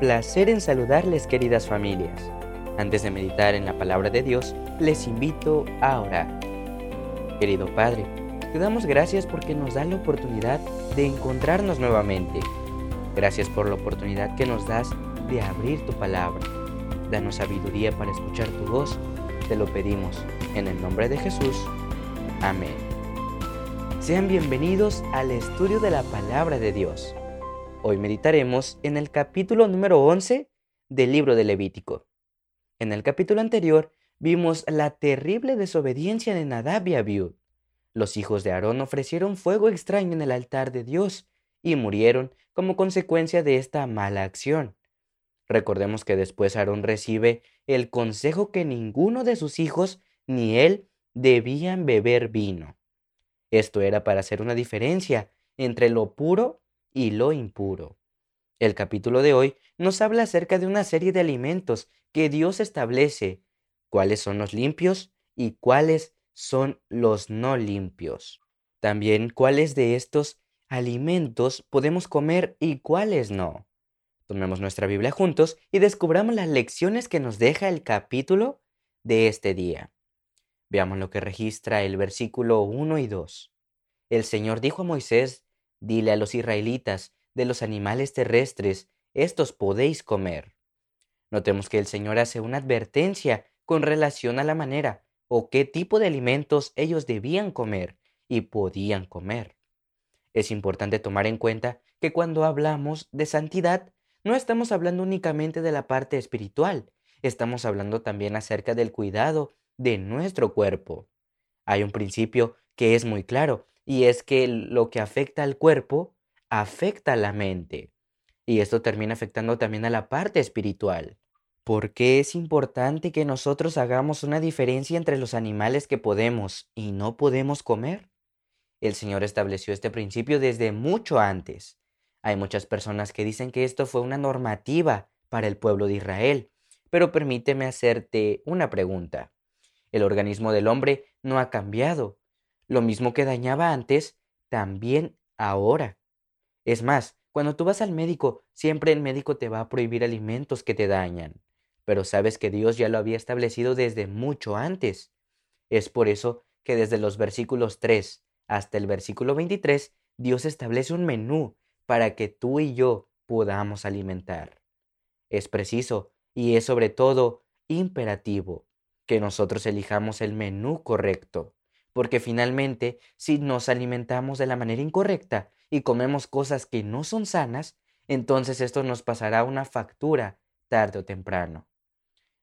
placer en saludarles queridas familias. Antes de meditar en la palabra de Dios, les invito a orar. Querido Padre, te damos gracias porque nos da la oportunidad de encontrarnos nuevamente. Gracias por la oportunidad que nos das de abrir tu palabra. Danos sabiduría para escuchar tu voz. Te lo pedimos en el nombre de Jesús. Amén. Sean bienvenidos al estudio de la palabra de Dios. Hoy meditaremos en el capítulo número 11 del libro de Levítico. En el capítulo anterior vimos la terrible desobediencia de Nadab y Abiud. Los hijos de Aarón ofrecieron fuego extraño en el altar de Dios y murieron como consecuencia de esta mala acción. Recordemos que después Aarón recibe el consejo que ninguno de sus hijos ni él debían beber vino. Esto era para hacer una diferencia entre lo puro y lo impuro. El capítulo de hoy nos habla acerca de una serie de alimentos que Dios establece, cuáles son los limpios y cuáles son los no limpios. También cuáles de estos alimentos podemos comer y cuáles no. Tomemos nuestra Biblia juntos y descubramos las lecciones que nos deja el capítulo de este día. Veamos lo que registra el versículo 1 y 2. El Señor dijo a Moisés Dile a los israelitas, de los animales terrestres, estos podéis comer. Notemos que el Señor hace una advertencia con relación a la manera o qué tipo de alimentos ellos debían comer y podían comer. Es importante tomar en cuenta que cuando hablamos de santidad, no estamos hablando únicamente de la parte espiritual, estamos hablando también acerca del cuidado de nuestro cuerpo. Hay un principio que es muy claro y es que lo que afecta al cuerpo afecta a la mente. Y esto termina afectando también a la parte espiritual. ¿Por qué es importante que nosotros hagamos una diferencia entre los animales que podemos y no podemos comer? El Señor estableció este principio desde mucho antes. Hay muchas personas que dicen que esto fue una normativa para el pueblo de Israel, pero permíteme hacerte una pregunta. El organismo del hombre no ha cambiado, lo mismo que dañaba antes, también ahora. Es más, cuando tú vas al médico, siempre el médico te va a prohibir alimentos que te dañan. Pero sabes que Dios ya lo había establecido desde mucho antes. Es por eso que desde los versículos 3 hasta el versículo 23, Dios establece un menú para que tú y yo podamos alimentar. Es preciso y es sobre todo imperativo que nosotros elijamos el menú correcto porque finalmente si nos alimentamos de la manera incorrecta y comemos cosas que no son sanas, entonces esto nos pasará una factura tarde o temprano.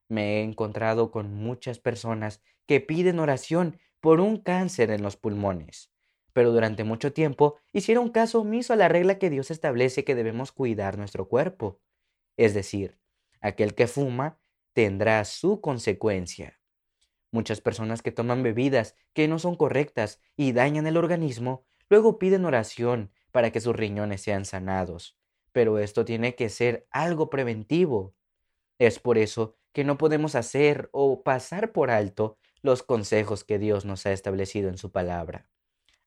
Me he encontrado con muchas personas que piden oración por un cáncer en los pulmones, pero durante mucho tiempo hicieron caso omiso a la regla que Dios establece que debemos cuidar nuestro cuerpo. Es decir, aquel que fuma tendrá su consecuencia. Muchas personas que toman bebidas que no son correctas y dañan el organismo, luego piden oración para que sus riñones sean sanados. Pero esto tiene que ser algo preventivo. Es por eso que no podemos hacer o pasar por alto los consejos que Dios nos ha establecido en su palabra.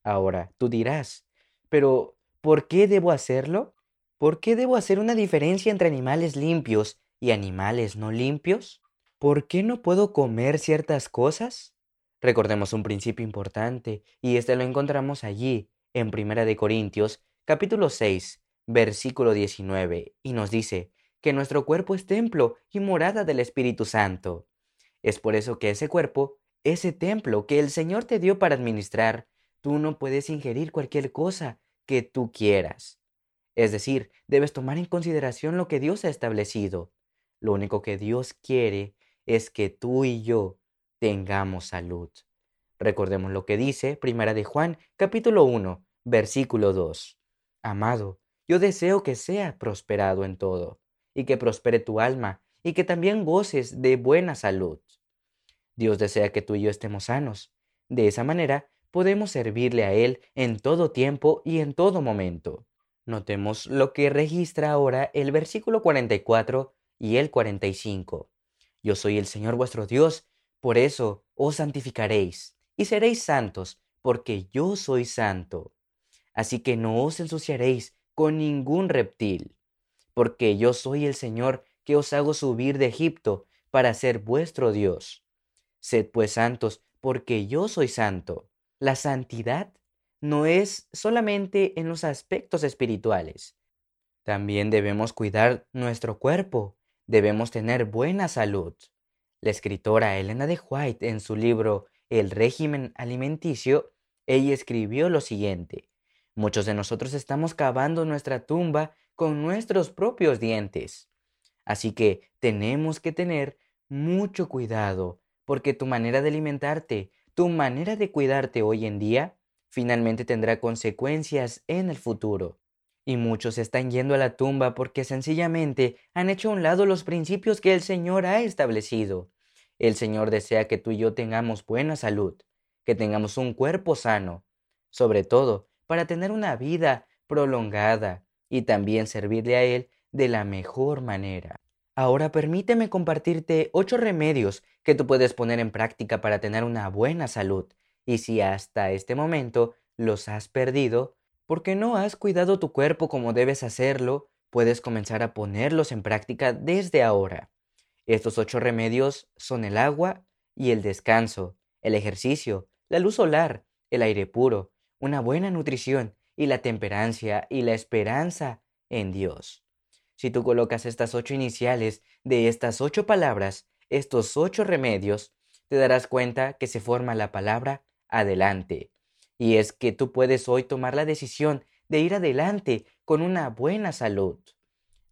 Ahora, tú dirás, pero ¿por qué debo hacerlo? ¿Por qué debo hacer una diferencia entre animales limpios y animales no limpios? ¿Por qué no puedo comer ciertas cosas? Recordemos un principio importante, y este lo encontramos allí, en Primera de Corintios, capítulo 6, versículo 19, y nos dice que nuestro cuerpo es templo y morada del Espíritu Santo. Es por eso que ese cuerpo, ese templo que el Señor te dio para administrar, tú no puedes ingerir cualquier cosa que tú quieras. Es decir, debes tomar en consideración lo que Dios ha establecido. Lo único que Dios quiere es que tú y yo tengamos salud. Recordemos lo que dice Primera de Juan, capítulo 1, versículo 2. Amado, yo deseo que sea prosperado en todo, y que prospere tu alma, y que también goces de buena salud. Dios desea que tú y yo estemos sanos. De esa manera podemos servirle a Él en todo tiempo y en todo momento. Notemos lo que registra ahora el versículo 44 y el 45. Yo soy el Señor vuestro Dios, por eso os santificaréis y seréis santos, porque yo soy santo. Así que no os ensuciaréis con ningún reptil. porque yo soy el Señor que os hago subir de Egipto para ser vuestro Dios. Sed pues santos, porque yo soy santo. La santidad no es solamente en los aspectos espirituales. También debemos cuidar nuestro cuerpo, debemos tener buena salud. La escritora Elena de White en su libro El régimen alimenticio, ella escribió lo siguiente. Muchos de nosotros estamos cavando nuestra tumba con nuestros propios dientes. Así que tenemos que tener mucho cuidado, porque tu manera de alimentarte, tu manera de cuidarte hoy en día, finalmente tendrá consecuencias en el futuro. Y muchos están yendo a la tumba porque sencillamente han hecho a un lado los principios que el Señor ha establecido. El Señor desea que tú y yo tengamos buena salud, que tengamos un cuerpo sano, sobre todo para tener una vida prolongada y también servirle a Él de la mejor manera. Ahora permíteme compartirte ocho remedios que tú puedes poner en práctica para tener una buena salud. Y si hasta este momento los has perdido, porque no has cuidado tu cuerpo como debes hacerlo, puedes comenzar a ponerlos en práctica desde ahora. Estos ocho remedios son el agua y el descanso, el ejercicio, la luz solar, el aire puro, una buena nutrición y la temperancia y la esperanza en Dios. Si tú colocas estas ocho iniciales de estas ocho palabras, estos ocho remedios, te darás cuenta que se forma la palabra adelante, y es que tú puedes hoy tomar la decisión de ir adelante con una buena salud.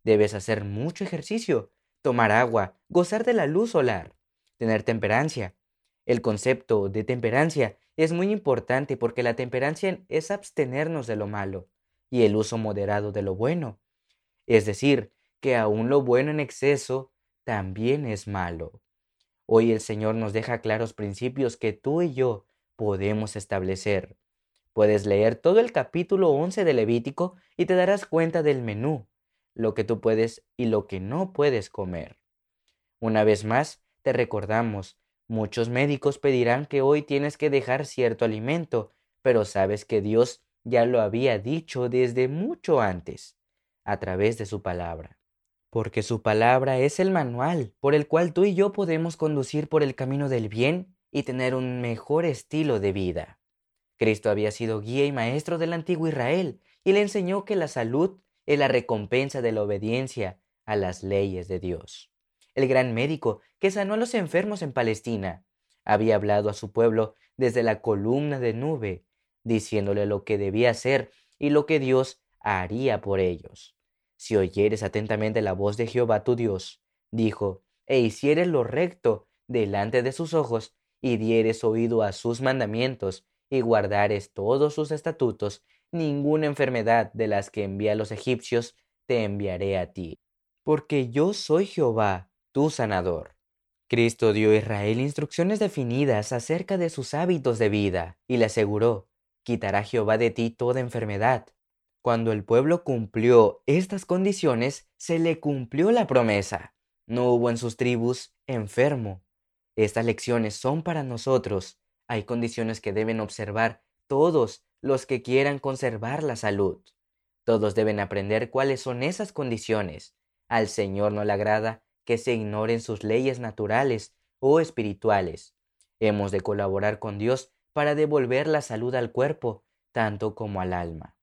Debes hacer mucho ejercicio, tomar agua, gozar de la luz solar, tener temperancia. El concepto de temperancia es muy importante porque la temperancia es abstenernos de lo malo y el uso moderado de lo bueno. Es decir, que aún lo bueno en exceso también es malo. Hoy el Señor nos deja claros principios que tú y yo podemos establecer. Puedes leer todo el capítulo 11 de Levítico y te darás cuenta del menú, lo que tú puedes y lo que no puedes comer. Una vez más, te recordamos, muchos médicos pedirán que hoy tienes que dejar cierto alimento, pero sabes que Dios ya lo había dicho desde mucho antes, a través de su palabra. Porque su palabra es el manual por el cual tú y yo podemos conducir por el camino del bien y tener un mejor estilo de vida. Cristo había sido guía y maestro del antiguo Israel y le enseñó que la salud es la recompensa de la obediencia a las leyes de Dios. El gran médico que sanó a los enfermos en Palestina había hablado a su pueblo desde la columna de nube, diciéndole lo que debía hacer y lo que Dios haría por ellos. Si oyeres atentamente la voz de Jehová tu Dios, dijo, e hicieres lo recto delante de sus ojos, y dieres oído a sus mandamientos, y guardares todos sus estatutos, ninguna enfermedad de las que envía los egipcios te enviaré a ti. Porque yo soy Jehová, tu sanador. Cristo dio a Israel instrucciones definidas acerca de sus hábitos de vida, y le aseguró, quitará Jehová de ti toda enfermedad. Cuando el pueblo cumplió estas condiciones, se le cumplió la promesa. No hubo en sus tribus enfermo. Estas lecciones son para nosotros hay condiciones que deben observar todos los que quieran conservar la salud. Todos deben aprender cuáles son esas condiciones. Al Señor no le agrada que se ignoren sus leyes naturales o espirituales. Hemos de colaborar con Dios para devolver la salud al cuerpo, tanto como al alma.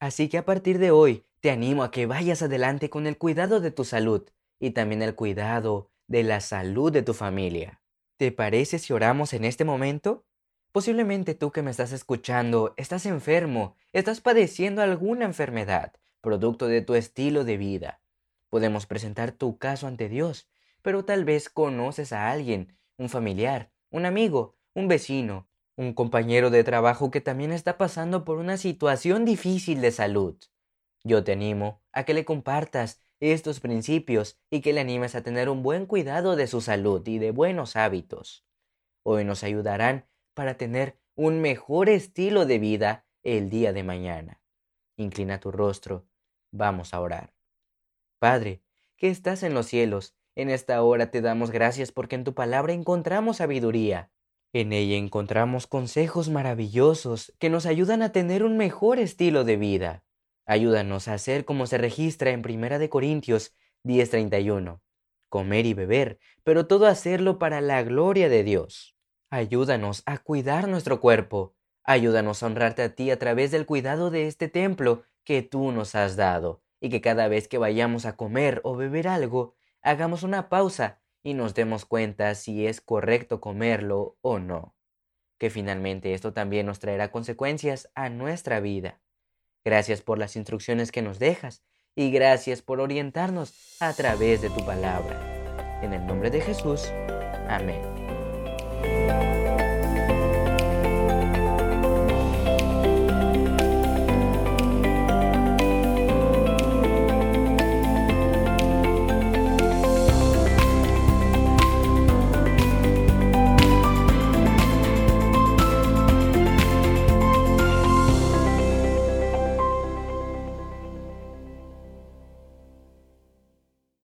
Así que a partir de hoy te animo a que vayas adelante con el cuidado de tu salud y también el cuidado de la salud de tu familia. ¿Te parece si oramos en este momento? Posiblemente tú que me estás escuchando estás enfermo, estás padeciendo alguna enfermedad, producto de tu estilo de vida. Podemos presentar tu caso ante Dios, pero tal vez conoces a alguien, un familiar, un amigo, un vecino, un compañero de trabajo que también está pasando por una situación difícil de salud. Yo te animo a que le compartas estos principios y que le animes a tener un buen cuidado de su salud y de buenos hábitos. Hoy nos ayudarán para tener un mejor estilo de vida el día de mañana. Inclina tu rostro, vamos a orar. Padre, que estás en los cielos, en esta hora te damos gracias porque en tu palabra encontramos sabiduría. En ella encontramos consejos maravillosos que nos ayudan a tener un mejor estilo de vida. Ayúdanos a hacer como se registra en 1 Corintios 10:31, comer y beber, pero todo hacerlo para la gloria de Dios. Ayúdanos a cuidar nuestro cuerpo. Ayúdanos a honrarte a ti a través del cuidado de este templo que tú nos has dado, y que cada vez que vayamos a comer o beber algo, hagamos una pausa y nos demos cuenta si es correcto comerlo o no. Que finalmente esto también nos traerá consecuencias a nuestra vida. Gracias por las instrucciones que nos dejas y gracias por orientarnos a través de tu palabra. En el nombre de Jesús. Amén.